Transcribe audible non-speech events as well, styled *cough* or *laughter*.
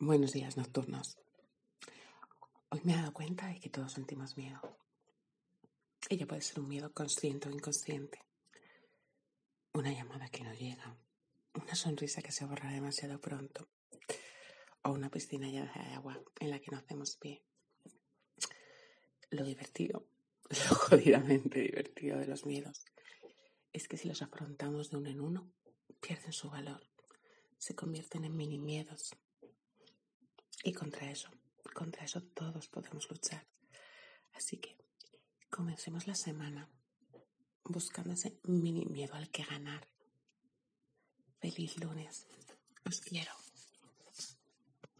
Buenos días nocturnos. Hoy me he dado cuenta de que todos sentimos miedo. Ella puede ser un miedo consciente o inconsciente. Una llamada que no llega. Una sonrisa que se borra demasiado pronto. O una piscina llena de agua en la que no hacemos pie. Lo divertido, *laughs* lo jodidamente divertido de los miedos, es que si los afrontamos de uno en uno, pierden su valor. Se convierten en mini miedos y contra eso, contra eso todos podemos luchar. Así que comencemos la semana buscando ese mini miedo al que ganar. Feliz lunes. Os quiero.